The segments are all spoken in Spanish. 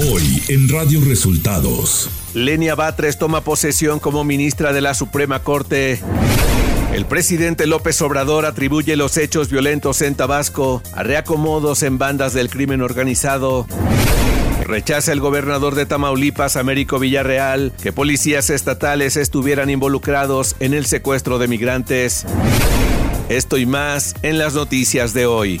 Hoy en Radio Resultados. Lenia Batres toma posesión como ministra de la Suprema Corte. El presidente López Obrador atribuye los hechos violentos en Tabasco a reacomodos en bandas del crimen organizado. Rechaza el gobernador de Tamaulipas, Américo Villarreal, que policías estatales estuvieran involucrados en el secuestro de migrantes. Esto y más en las noticias de hoy.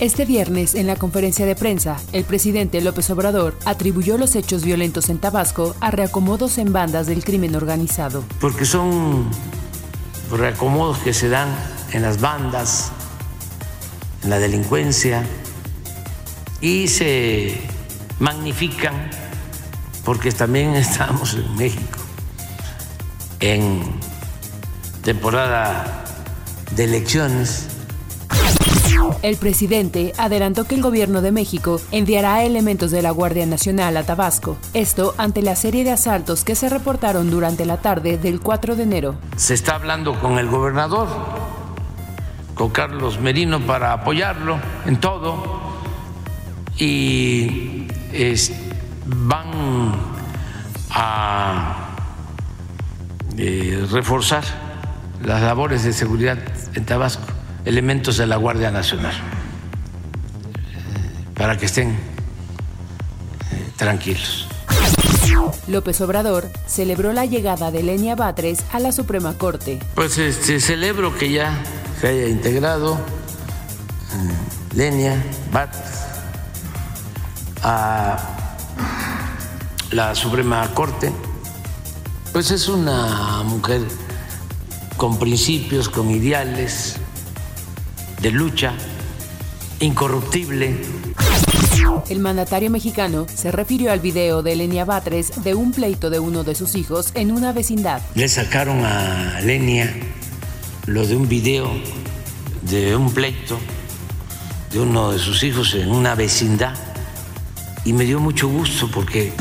Este viernes, en la conferencia de prensa, el presidente López Obrador atribuyó los hechos violentos en Tabasco a reacomodos en bandas del crimen organizado. Porque son reacomodos que se dan en las bandas, en la delincuencia, y se magnifican porque también estamos en México en temporada de elecciones el presidente adelantó que el gobierno de México enviará elementos de la Guardia Nacional a Tabasco, esto ante la serie de asaltos que se reportaron durante la tarde del 4 de enero. Se está hablando con el gobernador, con Carlos Merino, para apoyarlo en todo y van a eh, reforzar las labores de seguridad en Tabasco elementos de la Guardia Nacional para que estén eh, tranquilos. López Obrador celebró la llegada de Lenia Batres a la Suprema Corte. Pues este, celebro que ya se haya integrado eh, Lenia Batres a la Suprema Corte. Pues es una mujer con principios, con ideales, de lucha, incorruptible. El mandatario mexicano se refirió al video de Lenia Batres de un pleito de uno de sus hijos en una vecindad. Le sacaron a Lenia lo de un video de un pleito de uno de sus hijos en una vecindad y me dio mucho gusto porque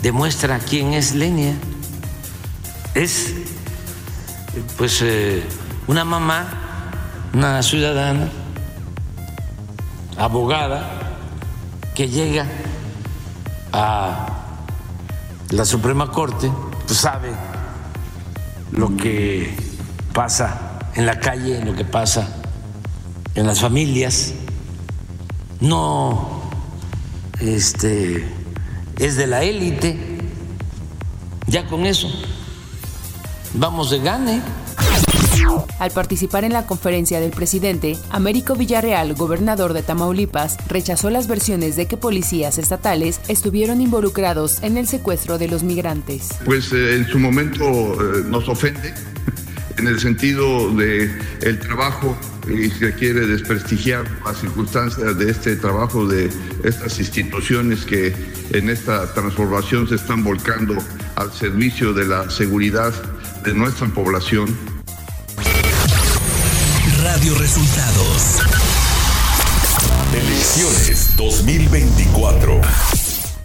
demuestra quién es Lenia. Es pues eh, una mamá una ciudadana, abogada, que llega a la Suprema Corte, pues sabe lo que pasa en la calle, lo que pasa en las familias, no este, es de la élite, ya con eso vamos de gane. Al participar en la conferencia del presidente, Américo Villarreal, gobernador de Tamaulipas, rechazó las versiones de que policías estatales estuvieron involucrados en el secuestro de los migrantes. Pues eh, en su momento eh, nos ofende en el sentido de el trabajo y se quiere desprestigiar las circunstancias de este trabajo de estas instituciones que en esta transformación se están volcando al servicio de la seguridad de nuestra población Radio Resultados. Elecciones 2024.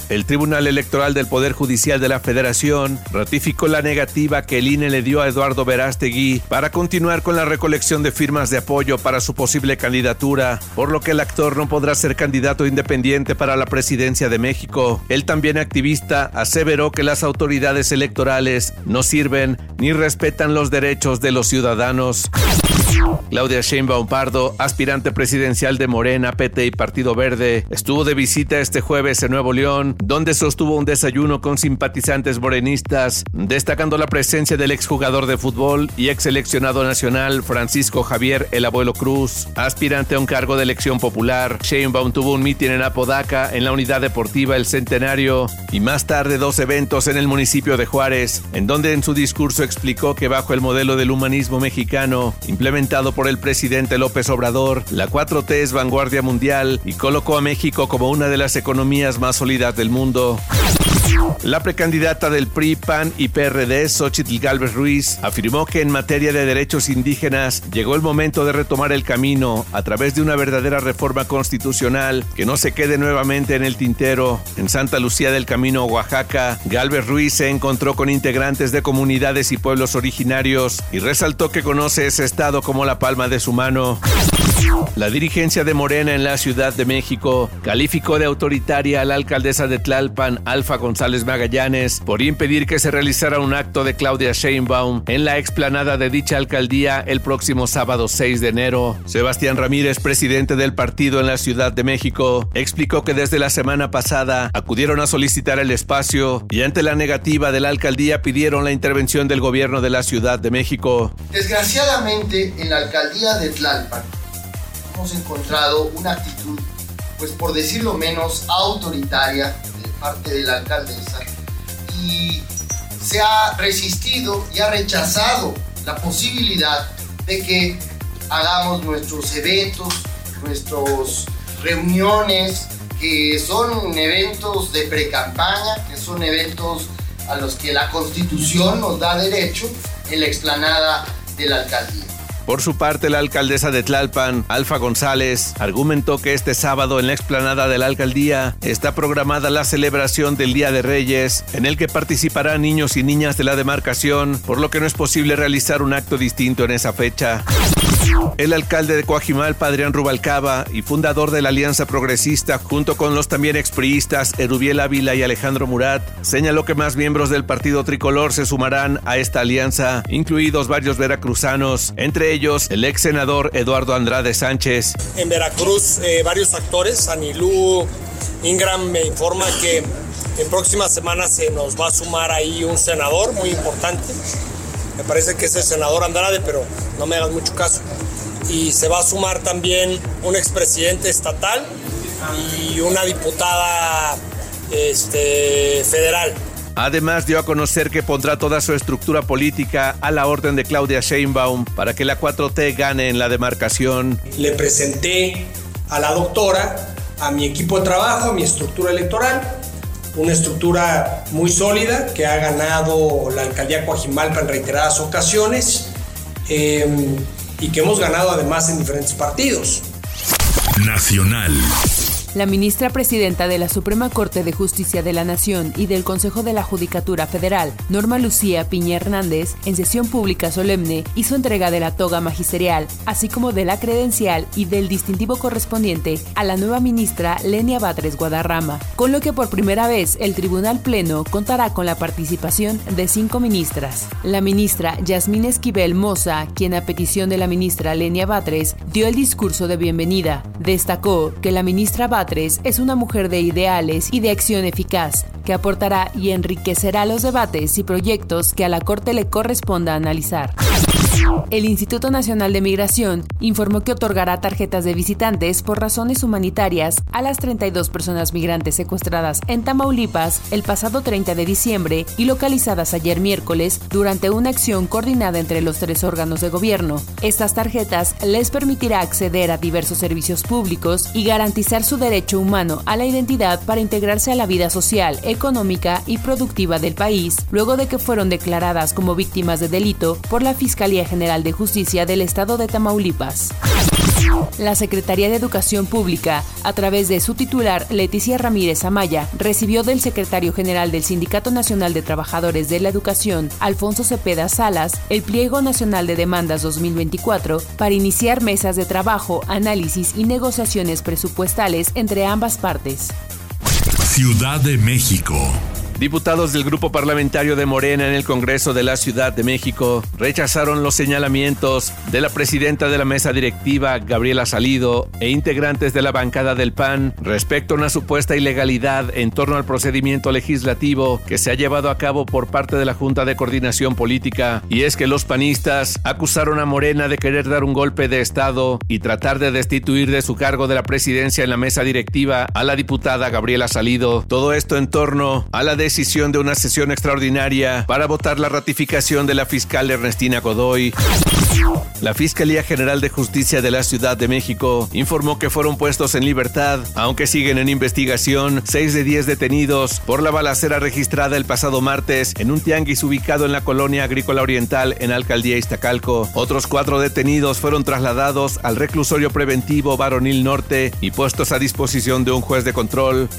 El Tribunal Electoral del Poder Judicial de la Federación ratificó la negativa que el INE le dio a Eduardo Verástegui para continuar con la recolección de firmas de apoyo para su posible candidatura, por lo que el actor no podrá ser candidato independiente para la presidencia de México. El también activista aseveró que las autoridades electorales no sirven ni respetan los derechos de los ciudadanos. Claudia Sheinbaum Pardo, aspirante presidencial de Morena, PT y Partido Verde, estuvo de visita este jueves en Nuevo León, donde sostuvo un desayuno con simpatizantes morenistas, destacando la presencia del exjugador de fútbol y ex seleccionado nacional Francisco Javier El Abuelo Cruz, aspirante a un cargo de elección popular. Sheinbaum tuvo un mitin en Apodaca, en la unidad deportiva El Centenario, y más tarde dos eventos en el municipio de Juárez, en donde en su discurso explicó que bajo el modelo del humanismo mexicano, por el presidente López Obrador, la 4T es vanguardia mundial y colocó a México como una de las economías más sólidas del mundo. La precandidata del PRI, PAN y PRD, Xochitl Galvez Ruiz, afirmó que en materia de derechos indígenas llegó el momento de retomar el camino a través de una verdadera reforma constitucional que no se quede nuevamente en el tintero. En Santa Lucía del Camino, Oaxaca, Galvez Ruiz se encontró con integrantes de comunidades y pueblos originarios y resaltó que conoce ese estado como la palma de su mano. La dirigencia de Morena en la Ciudad de México calificó de autoritaria a la alcaldesa de Tlalpan, Alfa González Magallanes, por impedir que se realizara un acto de Claudia Sheinbaum en la explanada de dicha alcaldía el próximo sábado 6 de enero. Sebastián Ramírez, presidente del partido en la Ciudad de México, explicó que desde la semana pasada acudieron a solicitar el espacio y ante la negativa de la alcaldía pidieron la intervención del gobierno de la Ciudad de México. Desgraciadamente, en la alcaldía de Tlalpan, hemos encontrado una actitud, pues por decirlo menos, autoritaria parte de la alcaldesa y se ha resistido y ha rechazado la posibilidad de que hagamos nuestros eventos, nuestras reuniones, que son eventos de pre-campaña, que son eventos a los que la constitución nos da derecho en la explanada de la alcaldía. Por su parte, la alcaldesa de Tlalpan, Alfa González, argumentó que este sábado en la explanada de la alcaldía está programada la celebración del Día de Reyes, en el que participarán niños y niñas de la demarcación, por lo que no es posible realizar un acto distinto en esa fecha. El alcalde de Coajimalpa, Adrián Rubalcaba, y fundador de la Alianza Progresista, junto con los también expriistas Erubiel Ávila y Alejandro Murat, señaló que más miembros del partido tricolor se sumarán a esta alianza, incluidos varios veracruzanos, entre ellos el ex senador Eduardo Andrade Sánchez. En Veracruz, eh, varios actores, Anilú, Ingram me informa que en próximas semanas se nos va a sumar ahí un senador muy importante. Me parece que es el senador Andrade, pero no me hagas mucho caso. Y se va a sumar también un expresidente estatal y una diputada este, federal. Además dio a conocer que pondrá toda su estructura política a la orden de Claudia Sheinbaum para que la 4T gane en la demarcación. Le presenté a la doctora, a mi equipo de trabajo, a mi estructura electoral, una estructura muy sólida que ha ganado la alcaldía Coajimalpa en reiteradas ocasiones eh, y que hemos ganado además en diferentes partidos. Nacional. La ministra presidenta de la Suprema Corte de Justicia de la Nación y del Consejo de la Judicatura Federal, Norma Lucía Piña Hernández, en sesión pública solemne, hizo entrega de la toga magisterial, así como de la credencial y del distintivo correspondiente a la nueva ministra Lenia Batres Guadarrama, con lo que por primera vez el Tribunal Pleno contará con la participación de cinco ministras. La ministra Yasmín Esquivel Moza, quien a petición de la ministra Lenia Batres dio el discurso de bienvenida, destacó que la ministra Batres es una mujer de ideales y de acción eficaz, que aportará y enriquecerá los debates y proyectos que a la Corte le corresponda analizar. El Instituto Nacional de Migración informó que otorgará tarjetas de visitantes por razones humanitarias a las 32 personas migrantes secuestradas en Tamaulipas el pasado 30 de diciembre y localizadas ayer miércoles durante una acción coordinada entre los tres órganos de gobierno. Estas tarjetas les permitirá acceder a diversos servicios públicos y garantizar su derecho humano a la identidad para integrarse a la vida social, económica y productiva del país, luego de que fueron declaradas como víctimas de delito por la Fiscalía General de Justicia del Estado de Tamaulipas. La Secretaría de Educación Pública, a través de su titular Leticia Ramírez Amaya, recibió del secretario general del Sindicato Nacional de Trabajadores de la Educación, Alfonso Cepeda Salas, el Pliego Nacional de Demandas 2024 para iniciar mesas de trabajo, análisis y negociaciones presupuestales entre ambas partes. Ciudad de México. Diputados del Grupo Parlamentario de Morena en el Congreso de la Ciudad de México rechazaron los señalamientos de la presidenta de la mesa directiva, Gabriela Salido, e integrantes de la bancada del PAN respecto a una supuesta ilegalidad en torno al procedimiento legislativo que se ha llevado a cabo por parte de la Junta de Coordinación Política. Y es que los panistas acusaron a Morena de querer dar un golpe de Estado y tratar de destituir de su cargo de la presidencia en la mesa directiva a la diputada Gabriela Salido. Todo esto en torno a la decisión decisión de una sesión extraordinaria para votar la ratificación de la fiscal Ernestina Godoy. La Fiscalía General de Justicia de la Ciudad de México informó que fueron puestos en libertad, aunque siguen en investigación, 6 de 10 detenidos por la balacera registrada el pasado martes en un tianguis ubicado en la colonia agrícola oriental en Alcaldía Iztacalco. Otros cuatro detenidos fueron trasladados al reclusorio preventivo Varonil Norte y puestos a disposición de un juez de control.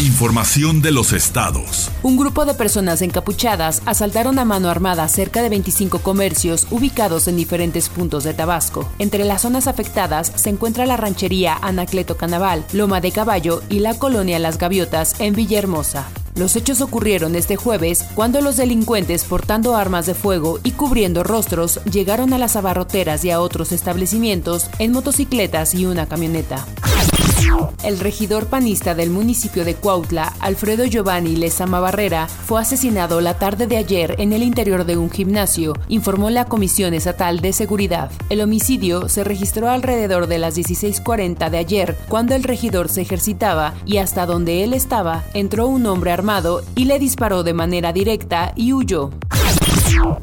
Información de los estados. Un grupo de personas encapuchadas asaltaron a mano armada cerca de 25 comercios ubicados en diferentes puntos de Tabasco. Entre las zonas afectadas se encuentra la ranchería Anacleto Canaval, Loma de Caballo y la colonia Las Gaviotas en Villahermosa. Los hechos ocurrieron este jueves cuando los delincuentes portando armas de fuego y cubriendo rostros llegaron a las abarroteras y a otros establecimientos en motocicletas y una camioneta. El regidor panista del municipio de Cuautla, Alfredo Giovanni Lezama Barrera, fue asesinado la tarde de ayer en el interior de un gimnasio, informó la Comisión Estatal de Seguridad. El homicidio se registró alrededor de las 16:40 de ayer, cuando el regidor se ejercitaba y hasta donde él estaba entró un hombre armado y le disparó de manera directa y huyó.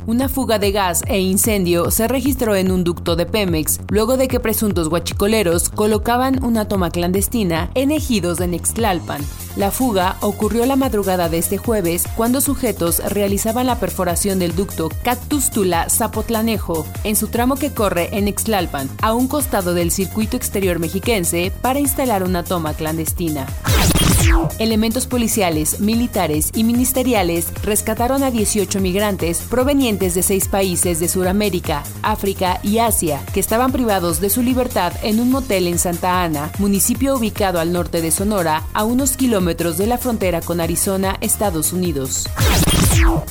Una fuga de gas e incendio se registró en un ducto de Pemex, luego de que presuntos guachicoleros colocaban una toma clandestina en ejidos de Nextlalpan. La fuga ocurrió la madrugada de este jueves cuando sujetos realizaban la perforación del ducto Cactus Tula Zapotlanejo en su tramo que corre en Nextlalpan, a un costado del circuito exterior mexiquense, para instalar una toma clandestina. Elementos policiales, militares y ministeriales rescataron a 18 migrantes provenientes de seis países de Sudamérica, África y Asia, que estaban privados de su libertad en un motel en Santa Ana, municipio ubicado al norte de Sonora, a unos kilómetros de la frontera con Arizona, Estados Unidos.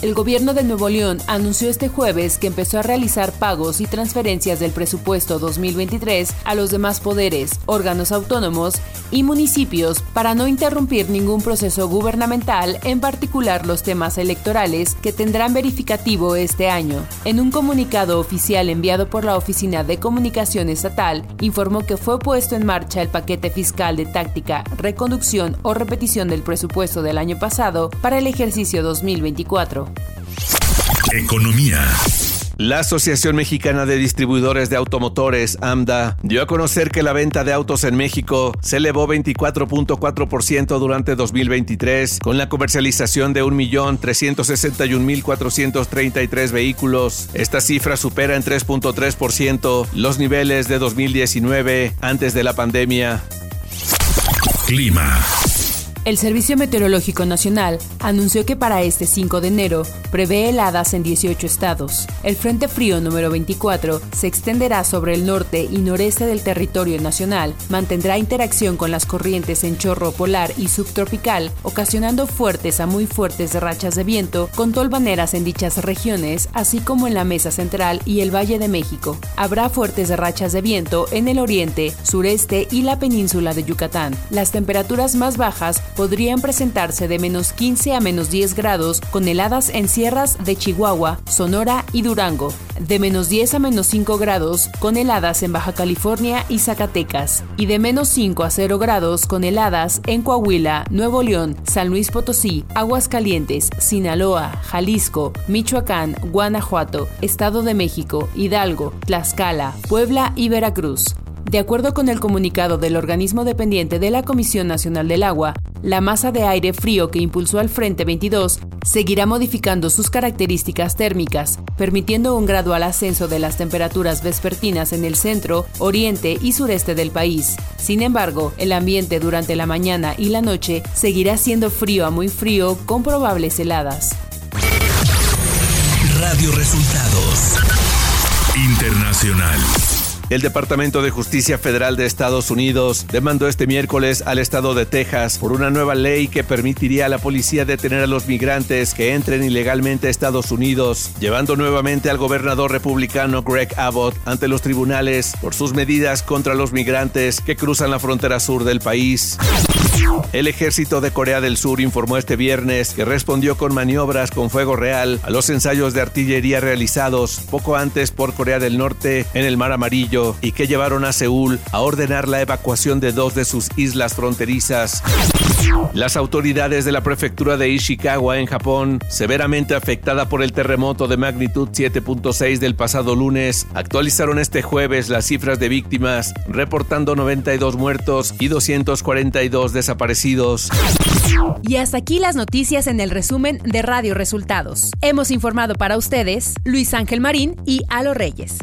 El gobierno de Nuevo León anunció este jueves que empezó a realizar pagos y transferencias del presupuesto 2023 a los demás poderes, órganos autónomos y municipios para no interrumpir ningún proceso gubernamental, en particular los temas electorales que tendrán verificativo este año. En un comunicado oficial enviado por la Oficina de Comunicación Estatal, informó que fue puesto en marcha el paquete fiscal de táctica, reconducción o repetición del presupuesto del año pasado para el ejercicio 2024 Economía. La Asociación Mexicana de Distribuidores de Automotores, AMDA, dio a conocer que la venta de autos en México se elevó 24.4% durante 2023, con la comercialización de 1.361.433 vehículos. Esta cifra supera en 3.3% los niveles de 2019 antes de la pandemia. Clima. El Servicio Meteorológico Nacional anunció que para este 5 de enero prevé heladas en 18 estados. El Frente Frío número 24 se extenderá sobre el norte y noreste del territorio nacional, mantendrá interacción con las corrientes en chorro polar y subtropical, ocasionando fuertes a muy fuertes rachas de viento con tolvaneras en dichas regiones, así como en la Mesa Central y el Valle de México. Habrá fuertes rachas de viento en el oriente, sureste y la península de Yucatán. Las temperaturas más bajas podrían presentarse de menos 15 a menos 10 grados con heladas en sierras de Chihuahua, Sonora y Durango, de menos 10 a menos 5 grados con heladas en Baja California y Zacatecas, y de menos 5 a 0 grados con heladas en Coahuila, Nuevo León, San Luis Potosí, Aguascalientes, Sinaloa, Jalisco, Michoacán, Guanajuato, Estado de México, Hidalgo, Tlaxcala, Puebla y Veracruz. De acuerdo con el comunicado del organismo dependiente de la Comisión Nacional del Agua, la masa de aire frío que impulsó al Frente 22 seguirá modificando sus características térmicas, permitiendo un gradual ascenso de las temperaturas vespertinas en el centro, oriente y sureste del país. Sin embargo, el ambiente durante la mañana y la noche seguirá siendo frío a muy frío con probables heladas. Radio Resultados Internacional. El Departamento de Justicia Federal de Estados Unidos demandó este miércoles al estado de Texas por una nueva ley que permitiría a la policía detener a los migrantes que entren ilegalmente a Estados Unidos, llevando nuevamente al gobernador republicano Greg Abbott ante los tribunales por sus medidas contra los migrantes que cruzan la frontera sur del país. El ejército de Corea del Sur informó este viernes que respondió con maniobras con fuego real a los ensayos de artillería realizados poco antes por Corea del Norte en el Mar Amarillo y que llevaron a Seúl a ordenar la evacuación de dos de sus islas fronterizas. Las autoridades de la prefectura de Ishikawa en Japón, severamente afectada por el terremoto de magnitud 7.6 del pasado lunes, actualizaron este jueves las cifras de víctimas, reportando 92 muertos y 242 desaparecidos. Y hasta aquí las noticias en el resumen de Radio Resultados. Hemos informado para ustedes Luis Ángel Marín y Alo Reyes.